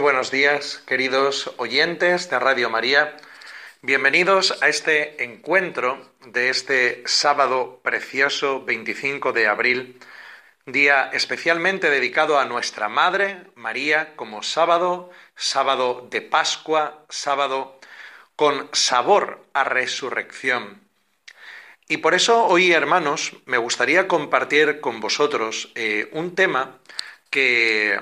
Muy buenos días, queridos oyentes de Radio María. Bienvenidos a este encuentro de este sábado precioso 25 de abril, día especialmente dedicado a nuestra Madre María como sábado, sábado de Pascua, sábado con sabor a resurrección. Y por eso hoy, hermanos, me gustaría compartir con vosotros eh, un tema que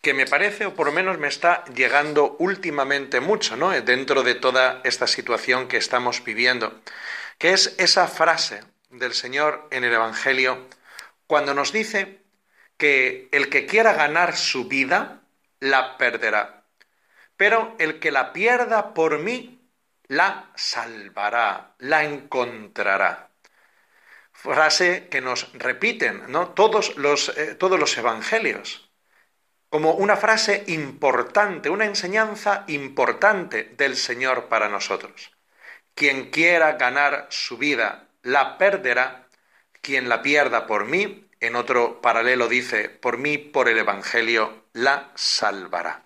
que me parece, o por lo menos me está llegando últimamente mucho, ¿no? Dentro de toda esta situación que estamos viviendo, que es esa frase del Señor en el Evangelio cuando nos dice que el que quiera ganar su vida, la perderá. Pero el que la pierda por mí, la salvará, la encontrará. Frase que nos repiten, ¿no? Todos los, eh, todos los evangelios como una frase importante, una enseñanza importante del Señor para nosotros. Quien quiera ganar su vida la perderá, quien la pierda por mí, en otro paralelo dice, por mí, por el Evangelio, la salvará.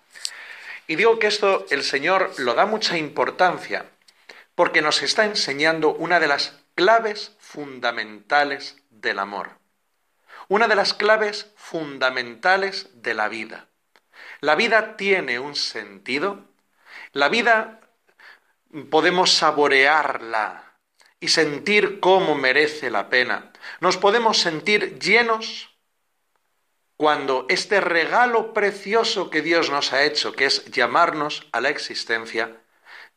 Y digo que esto el Señor lo da mucha importancia porque nos está enseñando una de las claves fundamentales del amor una de las claves fundamentales de la vida. La vida tiene un sentido, la vida podemos saborearla y sentir cómo merece la pena. Nos podemos sentir llenos cuando este regalo precioso que Dios nos ha hecho, que es llamarnos a la existencia,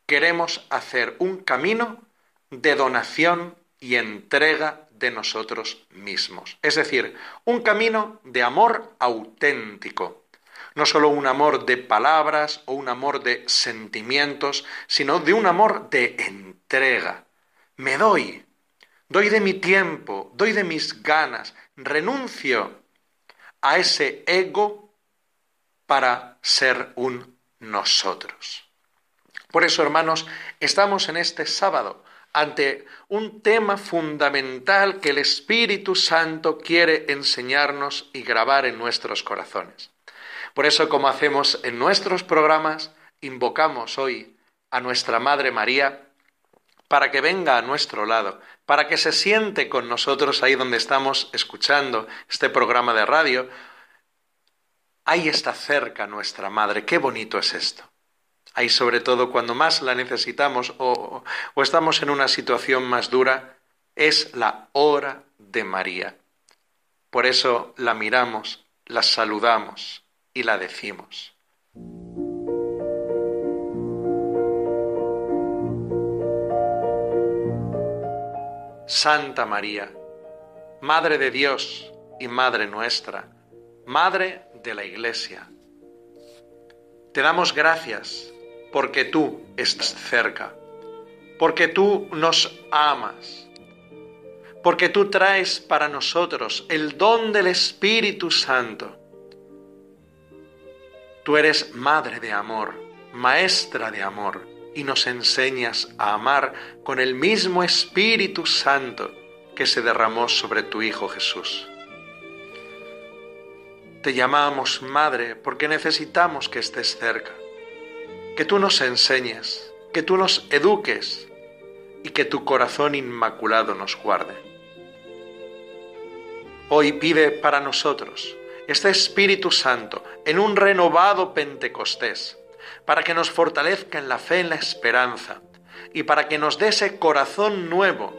queremos hacer un camino de donación y entrega de nosotros mismos. Es decir, un camino de amor auténtico. No solo un amor de palabras o un amor de sentimientos, sino de un amor de entrega. Me doy, doy de mi tiempo, doy de mis ganas, renuncio a ese ego para ser un nosotros. Por eso, hermanos, estamos en este sábado ante un tema fundamental que el Espíritu Santo quiere enseñarnos y grabar en nuestros corazones. Por eso, como hacemos en nuestros programas, invocamos hoy a nuestra Madre María para que venga a nuestro lado, para que se siente con nosotros ahí donde estamos escuchando este programa de radio. Ahí está cerca nuestra Madre. Qué bonito es esto. Ahí sobre todo cuando más la necesitamos o, o estamos en una situación más dura, es la hora de María. Por eso la miramos, la saludamos y la decimos. Santa María, Madre de Dios y Madre nuestra, Madre de la Iglesia, te damos gracias porque tú estás cerca, porque tú nos amas, porque tú traes para nosotros el don del Espíritu Santo. Tú eres madre de amor, maestra de amor, y nos enseñas a amar con el mismo Espíritu Santo que se derramó sobre tu Hijo Jesús. Te llamamos Madre porque necesitamos que estés cerca que tú nos enseñes que tú nos eduques y que tu corazón inmaculado nos guarde. Hoy pide para nosotros este Espíritu Santo en un renovado Pentecostés, para que nos fortalezca en la fe, en la esperanza, y para que nos dé ese corazón nuevo,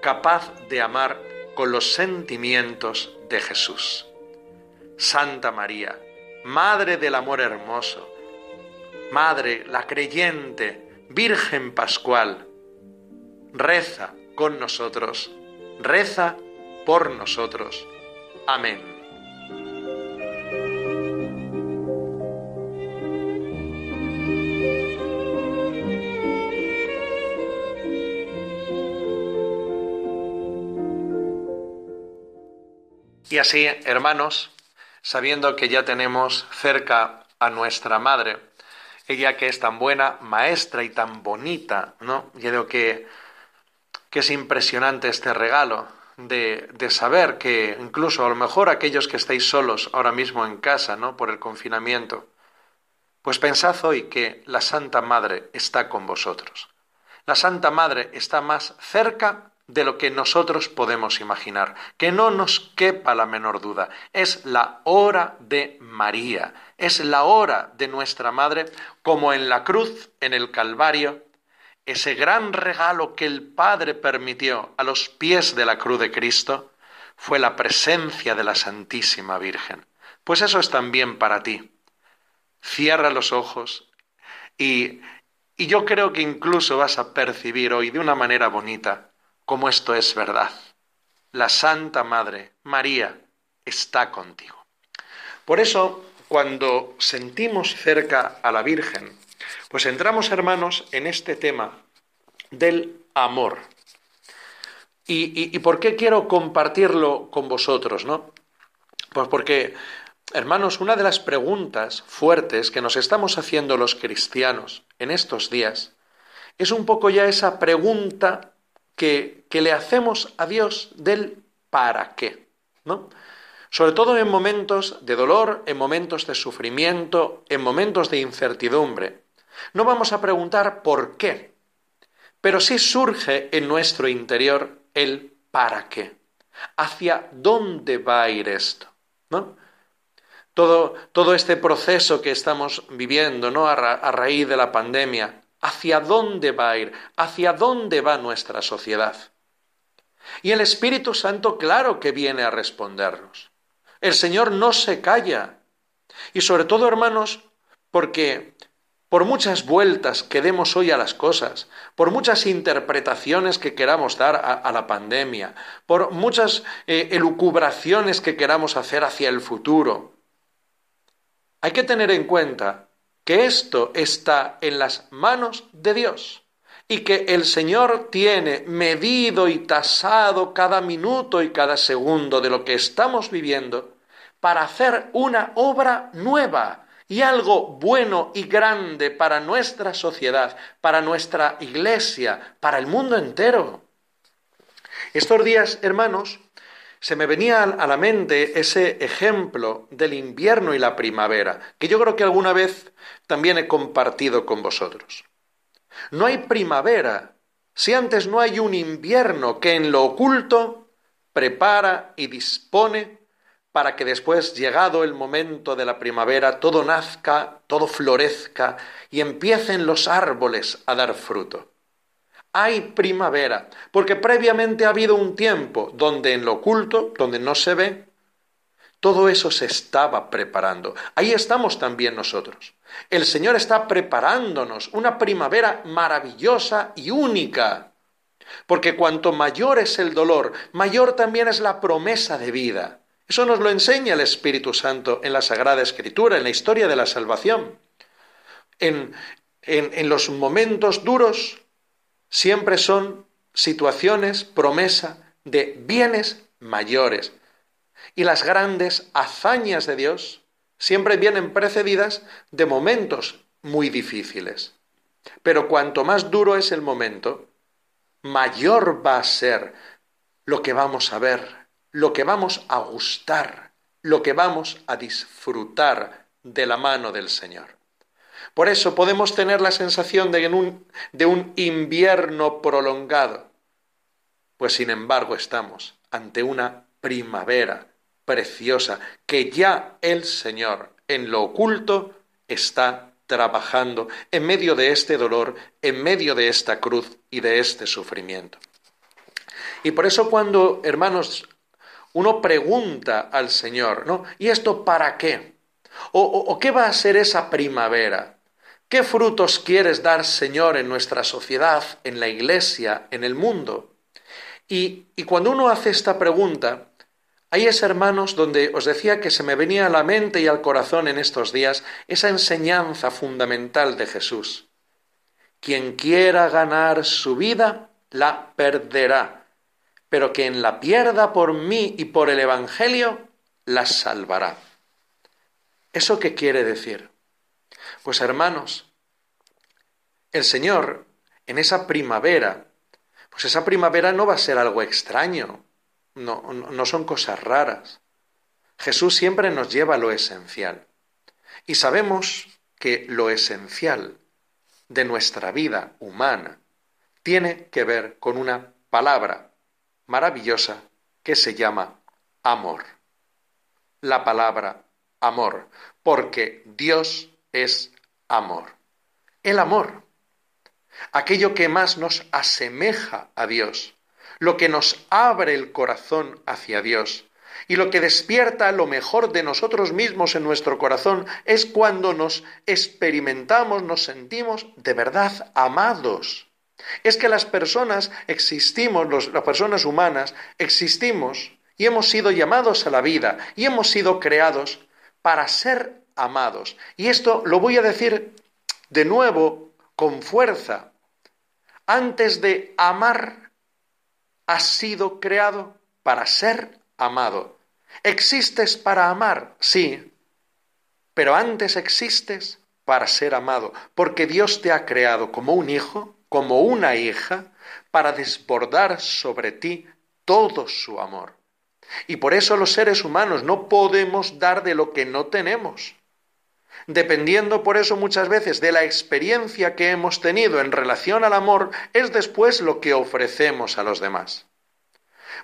capaz de amar con los sentimientos de Jesús. Santa María, Madre del Amor Hermoso, Madre, la creyente, Virgen Pascual, reza con nosotros, reza por nosotros. Amén. Y así, hermanos, sabiendo que ya tenemos cerca a nuestra madre, ella que es tan buena maestra y tan bonita, ¿no? Yo creo que, que es impresionante este regalo de, de, saber que incluso a lo mejor aquellos que estáis solos ahora mismo en casa, ¿no? Por el confinamiento, pues pensad hoy que la Santa Madre está con vosotros. La Santa Madre está más cerca de lo que nosotros podemos imaginar. Que no nos quepa la menor duda. Es la hora de María. Es la hora de nuestra Madre, como en la cruz, en el Calvario, ese gran regalo que el Padre permitió a los pies de la cruz de Cristo, fue la presencia de la Santísima Virgen. Pues eso es también para ti. Cierra los ojos y, y yo creo que incluso vas a percibir hoy de una manera bonita como esto es verdad. La Santa Madre, María, está contigo. Por eso, cuando sentimos cerca a la Virgen, pues entramos, hermanos, en este tema del amor. ¿Y, por qué quiero compartirlo con vosotros? ¿no? Pues porque, hermanos, una de las preguntas fuertes que nos estamos haciendo los cristianos en estos días es un poco ya esa pregunta que, le hacemos a Dios del para qué, ¿no? Sobre todo en momentos de dolor, en momentos de sufrimiento, en momentos de incertidumbre. No vamos a preguntar por qué, pero sí surge en nuestro interior el para qué. ¿Hacia dónde va a ir esto? ¿No? Todo, todo este proceso que estamos viviendo ¿no? a raíz de la pandemia, hacia dónde va a ir, hacia dónde va nuestra sociedad. Y el Espíritu Santo claro que viene a respondernos. El Señor no se calla. Y sobre todo, hermanos, porque por muchas vueltas que demos hoy a las cosas, por muchas interpretaciones que queramos dar a, la pandemia, por muchas eh, elucubraciones que queramos hacer hacia el futuro, hay que tener en cuenta que esto está en las manos de Dios y que el Señor tiene medido y tasado cada minuto y cada segundo de lo que estamos viviendo para hacer una obra nueva y algo bueno y grande para nuestra sociedad, para nuestra iglesia, para el mundo entero. Estos días, hermanos, se me venía a la mente ese ejemplo del invierno y la primavera, que yo creo que alguna vez también he compartido con vosotros. No hay primavera si antes no hay un invierno que en lo oculto prepara y dispone para que después, llegado el momento de la primavera, todo nazca, todo florezca y empiecen los árboles a dar fruto hay primavera, porque previamente ha habido un tiempo donde en lo oculto, donde no se ve, todo eso se estaba preparando. Ahí estamos también nosotros. El Señor está preparándonos una primavera maravillosa y única, porque cuanto mayor es el dolor, mayor también es la promesa de vida. Eso nos lo enseña el Espíritu Santo en la Sagrada Escritura, en la historia de la salvación. En, en, en los momentos duros, siempre son situaciones, promesa de bienes mayores. Y las grandes hazañas de Dios siempre vienen precedidas de momentos muy difíciles. Pero cuanto más duro es el momento, mayor va a ser lo que vamos a ver, lo que vamos a gustar, lo que vamos a disfrutar de la mano del Señor. Por eso podemos tener la sensación de un, de un invierno prolongado, pues sin embargo estamos ante una primavera preciosa que ya el Señor en lo oculto está trabajando en medio de este dolor, en medio de esta cruz y de este sufrimiento. Y por eso cuando, hermanos, uno pregunta al Señor, ¿no? ¿Y esto para qué? ¿O, qué va a ser esa primavera? ¿Qué frutos quieres dar, Señor, en nuestra sociedad, en la iglesia, en el mundo? Y, y cuando uno hace esta pregunta, Ahí es, hermanos, donde os decía que se me venía a la mente y al corazón en estos días esa enseñanza fundamental de Jesús. Quien quiera ganar su vida, la perderá, pero quien la pierda por mí y por el Evangelio, la salvará. ¿Eso qué quiere decir? Pues hermanos, el Señor en esa primavera, pues esa primavera no va a ser algo extraño, no, no son cosas raras. Jesús siempre nos lleva a lo esencial. Y sabemos que lo esencial de nuestra vida humana tiene que ver con una palabra maravillosa que se llama amor. La palabra amor, porque Dios es amor. El amor, aquello que más nos asemeja a Dios, lo que nos abre el corazón hacia Dios. Y lo que despierta lo mejor de nosotros mismos en nuestro corazón es cuando nos experimentamos, nos sentimos de verdad amados. Es que las personas existimos, las personas humanas existimos y hemos sido llamados a la vida y hemos sido creados para ser amados. Y esto lo voy a decir de nuevo con fuerza. Antes de amar has sido creado para ser amado. ¿Existes para amar? Sí, pero antes existes para ser amado, porque Dios te ha creado como un hijo, como una hija, para desbordar sobre ti todo su amor. Y por eso los seres humanos no podemos dar de lo que no tenemos. Dependiendo por eso muchas veces de la experiencia que hemos tenido en relación al amor, es después lo que ofrecemos a los demás.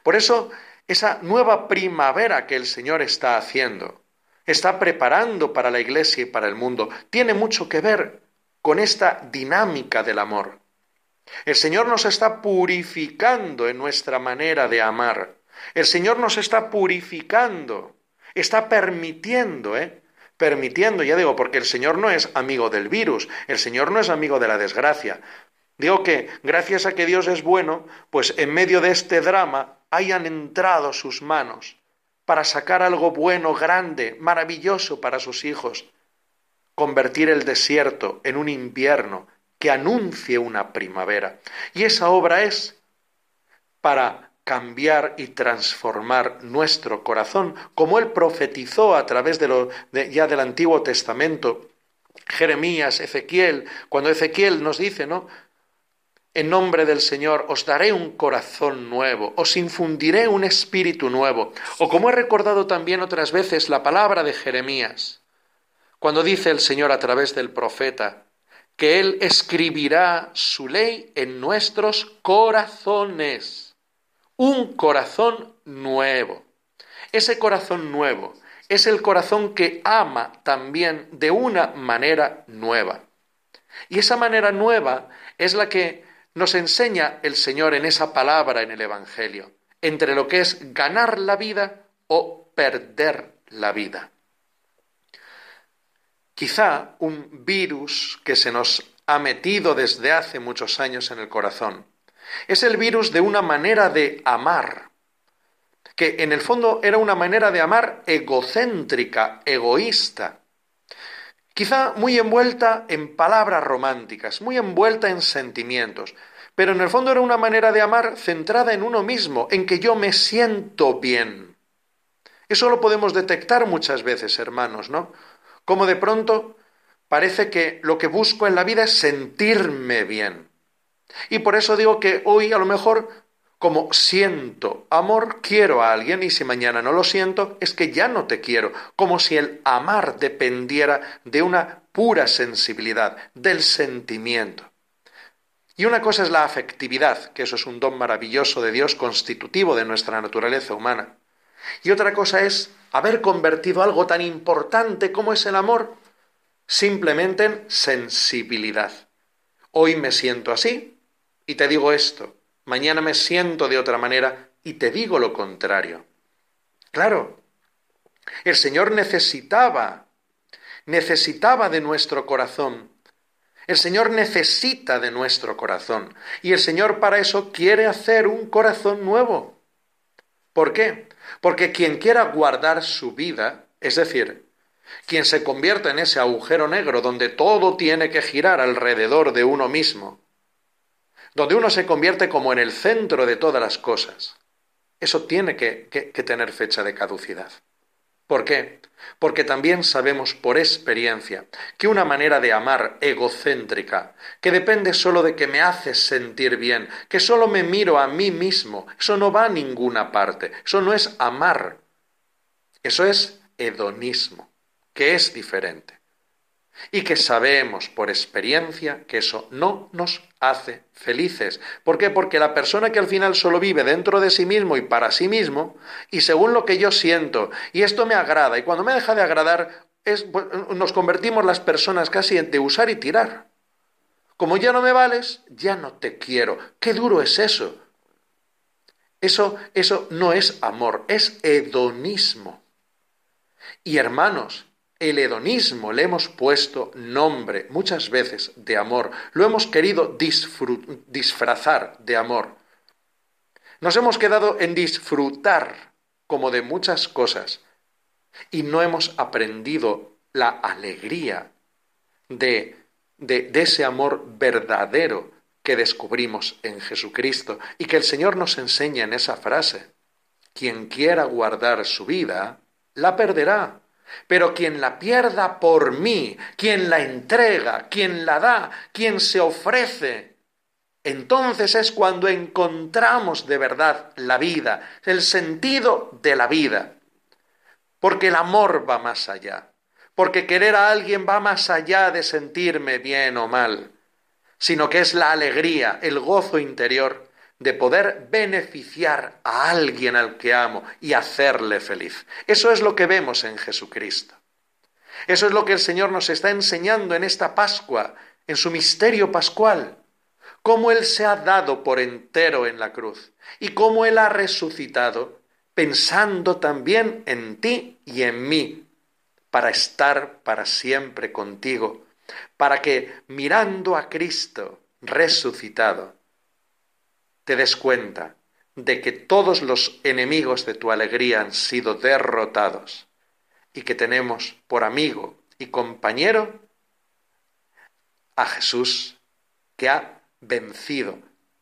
Por eso, esa nueva primavera que el Señor está haciendo, está preparando para la Iglesia y para el mundo, tiene mucho que ver con esta dinámica del amor. El Señor nos está purificando en nuestra manera de amar. El Señor nos está purificando, está permitiendo, ¿eh? permitiendo, ya digo, porque el Señor no es amigo del virus, el Señor no es amigo de la desgracia. Digo que gracias a que Dios es bueno, pues en medio de este drama hayan entrado sus manos para sacar algo bueno, grande, maravilloso para sus hijos, convertir el desierto en un invierno que anuncie una primavera. Y esa obra es para cambiar y transformar nuestro corazón, como él profetizó a través de lo, ya del Antiguo Testamento, Jeremías, Ezequiel, cuando Ezequiel nos dice, ¿no? En nombre del Señor os daré un corazón nuevo, os infundiré un espíritu nuevo. O como he recordado también otras veces la palabra de Jeremías, cuando dice el Señor a través del profeta, que Él escribirá su ley en nuestros corazones un corazón nuevo. Ese corazón nuevo es el corazón que ama también de una manera nueva. Y esa manera nueva es la que nos enseña el Señor en esa palabra en el Evangelio, entre lo que es ganar la vida o perder la vida. Quizá un virus que se nos ha metido desde hace muchos años en el corazón es el virus de una manera de amar, que en el fondo era una manera de amar egocéntrica, egoísta, quizá muy envuelta en palabras románticas, muy envuelta en sentimientos, pero en el fondo era una manera de amar centrada en uno mismo, en que yo me siento bien. Eso lo podemos detectar muchas veces, hermanos, ¿no? Como de pronto parece que lo que busco en la vida es sentirme bien. Y por eso digo que hoy a lo mejor como siento amor, quiero a alguien y si mañana no lo siento, es que ya no te quiero, como si el amar dependiera de una pura sensibilidad, del sentimiento. Y una cosa es la afectividad, que eso es un don maravilloso de Dios constitutivo de nuestra naturaleza humana. Y otra cosa es haber convertido algo tan importante como es el amor simplemente en sensibilidad. Hoy me siento así y te digo esto mañana me siento de otra manera y te digo lo contrario. Claro, el Señor necesitaba, necesitaba de nuestro corazón. El Señor necesita de nuestro corazón. Y el Señor para eso quiere hacer un corazón nuevo. ¿Por qué? Porque quien quiera guardar su vida, es decir, quien se convierta en ese agujero negro donde todo tiene que girar alrededor de uno mismo, donde uno se convierte como en el centro de todas las cosas. Eso tiene que, tener fecha de caducidad. ¿Por qué? Porque también sabemos por experiencia que una manera de amar egocéntrica, que depende solo de que me hace sentir bien, que solo me miro a mí mismo, eso no va a ninguna parte, eso no es amar, eso es hedonismo, que es diferente y que sabemos por experiencia que eso no nos hace felices. ¿Por qué? Porque la persona que al final solo vive dentro de sí mismo y para sí mismo, y según lo que yo siento, y esto me agrada, y cuando me deja de agradar, es, pues, nos convertimos las personas casi en de usar y tirar. Como ya no me vales, ya no te quiero. Qué duro es eso. Eso, eso no es amor, es hedonismo. Y hermanos, el hedonismo le hemos puesto nombre muchas veces de amor, lo hemos querido disfrazar de amor. Nos hemos quedado en disfrutar como de muchas cosas y no hemos aprendido la alegría de, de, de ese amor verdadero que descubrimos en Jesucristo y que el Señor nos enseña en esa frase. Quien quiera guardar su vida, la perderá pero quien la pierda por mí, quien la entrega, quien la da, quien se ofrece, entonces es cuando encontramos de verdad la vida, el sentido de la vida. Porque el amor va más allá, porque querer a alguien va más allá de sentirme bien o mal, sino que es la alegría, el gozo interior de poder beneficiar a alguien al que amo y hacerle feliz. Eso es lo que vemos en Jesucristo. Eso es lo que el Señor nos está enseñando en esta Pascua, en su misterio pascual, cómo Él se ha dado por entero en la cruz y cómo Él ha resucitado pensando también en ti y en mí, para estar para siempre contigo, para que mirando a Cristo resucitado, te des cuenta de que todos los enemigos de tu alegría han sido derrotados y que tenemos por amigo y compañero a Jesús que ha vencido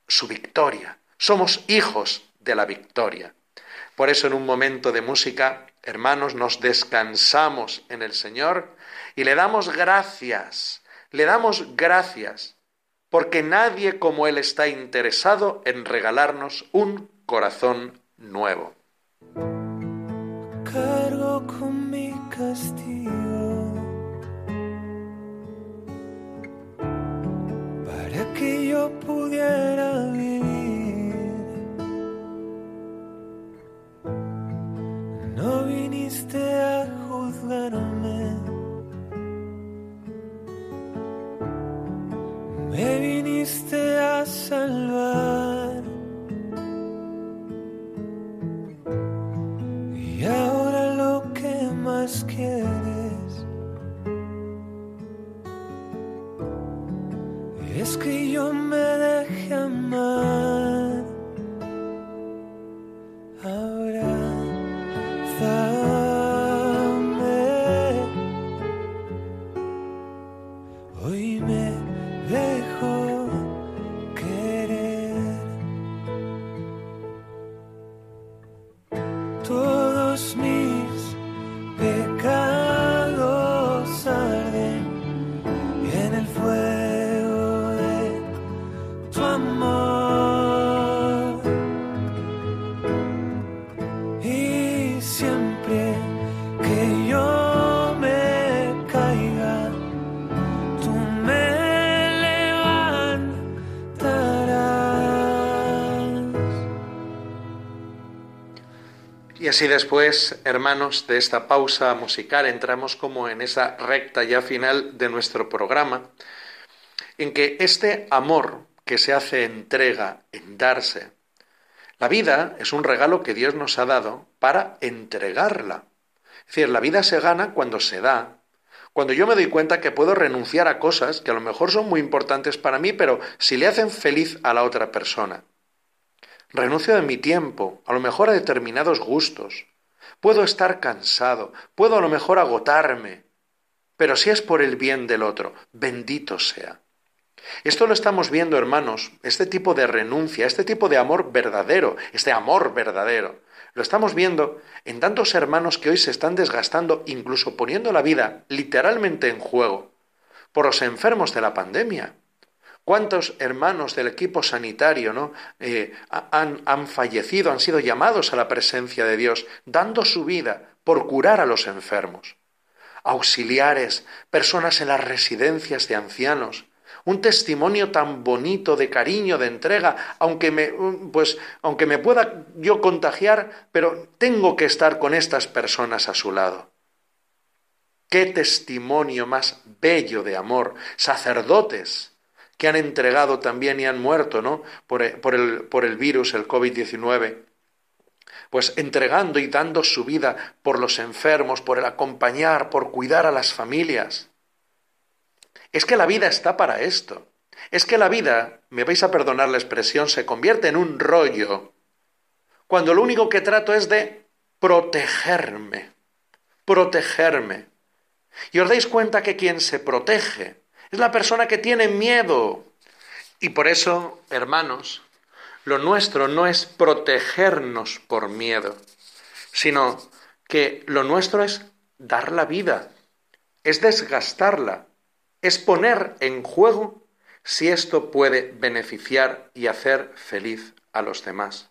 su victoria. Somos hijos de la victoria. Por eso en un momento de música, hermanos, nos descansamos en el Señor y le damos gracias, le damos gracias porque nadie como Él está interesado en regalarnos un corazón nuevo. Cargo con mi castigo para que yo pudiera viniste a salvar. Así después, hermanos, de esta pausa musical, entramos como en esa recta ya final de nuestro programa, en que este amor que se hace entrega, en darse, la vida es un regalo que Dios nos ha dado para entregarla. Es decir, la vida se gana cuando se da, cuando yo me doy cuenta que puedo renunciar a cosas que a lo mejor son muy importantes para mí, pero si le hacen feliz a la otra persona. Renuncio de mi tiempo, a lo mejor a determinados gustos. Puedo estar cansado, puedo a lo mejor agotarme, pero si es por el bien del otro, bendito sea. Esto lo estamos viendo, hermanos, este tipo de renuncia, este tipo de amor verdadero, este amor verdadero. Lo estamos viendo en tantos hermanos que hoy se están desgastando, incluso poniendo la vida literalmente en juego, por los enfermos de la pandemia, ¿Cuántos hermanos del equipo sanitario ¿no? Eh, han, han fallecido, han sido llamados a la presencia de Dios, dando su vida por curar a los enfermos? Auxiliares, personas en las residencias de ancianos, un testimonio tan bonito de cariño, de entrega, aunque me, pues, aunque me pueda yo contagiar, pero tengo que estar con estas personas a su lado. Qué testimonio más bello de amor. Sacerdotes que han entregado también y han muerto, ¿no? Por, el, por el virus, el COVID-19 pues entregando y dando su vida por los enfermos, por el acompañar, por cuidar a las familias. Es que la vida está para esto. Es que la vida, me vais a perdonar la expresión, se convierte en un rollo cuando lo único que trato es de protegerme, protegerme. Y os dais cuenta que quien se protege es la persona que tiene miedo. Y por eso, hermanos, lo nuestro no es protegernos por miedo, sino que lo nuestro es dar la vida, es desgastarla, es poner en juego si esto puede beneficiar y hacer feliz a los demás.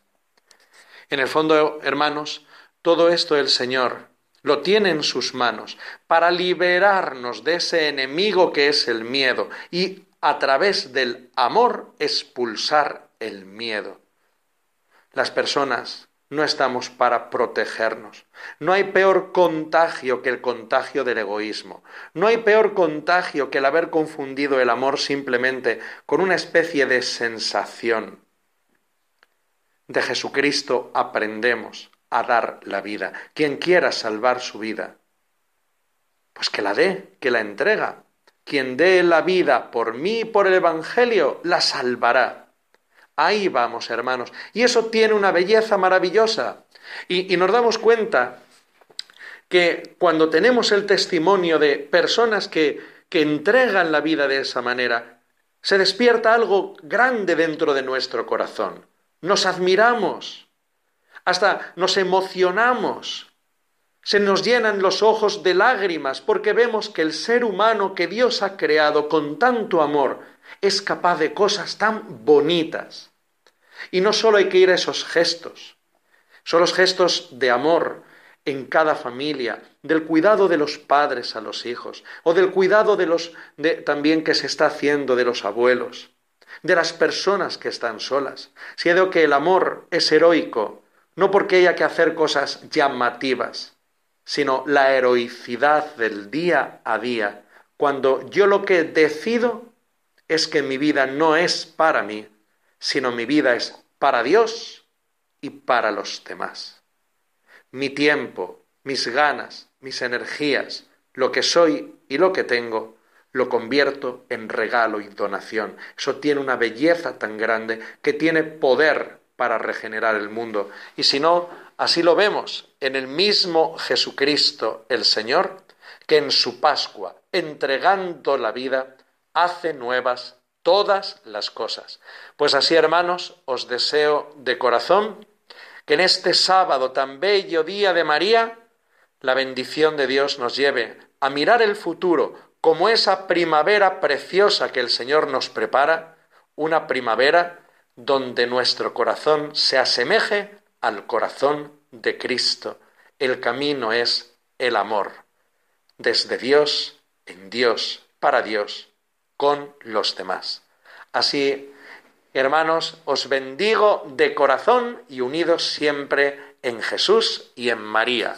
En el fondo, hermanos, todo esto el Señor lo tiene en sus manos para liberarnos de ese enemigo que es el miedo y a través del amor expulsar el miedo. Las personas no estamos para protegernos. No hay peor contagio que el contagio del egoísmo. No hay peor contagio que el haber confundido el amor simplemente con una especie de sensación. De Jesucristo aprendemos a dar la vida. Quien quiera salvar su vida, pues que la dé, que la entrega. Quien dé la vida por mí por el Evangelio, la salvará. Ahí vamos, hermanos. Y eso tiene una belleza maravillosa. Y, y nos damos cuenta que cuando tenemos el testimonio de personas que, que entregan la vida de esa manera, se despierta algo grande dentro de nuestro corazón. Nos admiramos, hasta nos emocionamos, se nos llenan los ojos de lágrimas porque vemos que el ser humano que Dios ha creado con tanto amor es capaz de cosas tan bonitas. Y no solo hay que ir a esos gestos, son los gestos de amor en cada familia, del cuidado de los padres a los hijos, o del cuidado de los también que se está haciendo de los abuelos, de las personas que están solas. Si que el amor es heroico, no porque haya que hacer cosas llamativas, sino la heroicidad del día a día, cuando yo lo que decido es que mi vida no es para mí, sino mi vida es para Dios y para los demás. Mi tiempo, mis ganas, mis energías, lo que soy y lo que tengo, lo convierto en regalo y donación. Eso tiene una belleza tan grande que tiene poder para regenerar el mundo. Y si no, así lo vemos en el mismo Jesucristo el Señor, que en su Pascua, entregando la vida, hace nuevas todas las cosas. Pues así, hermanos, os deseo de corazón que en este sábado tan bello día de María, la bendición de Dios nos lleve a mirar el futuro como esa primavera preciosa que el Señor nos prepara, una primavera donde nuestro corazón se asemeje al corazón de Cristo. El camino es el amor, desde Dios, en Dios, para Dios, con los demás. Así, hermanos, os bendigo de corazón y unidos siempre en Jesús y en María.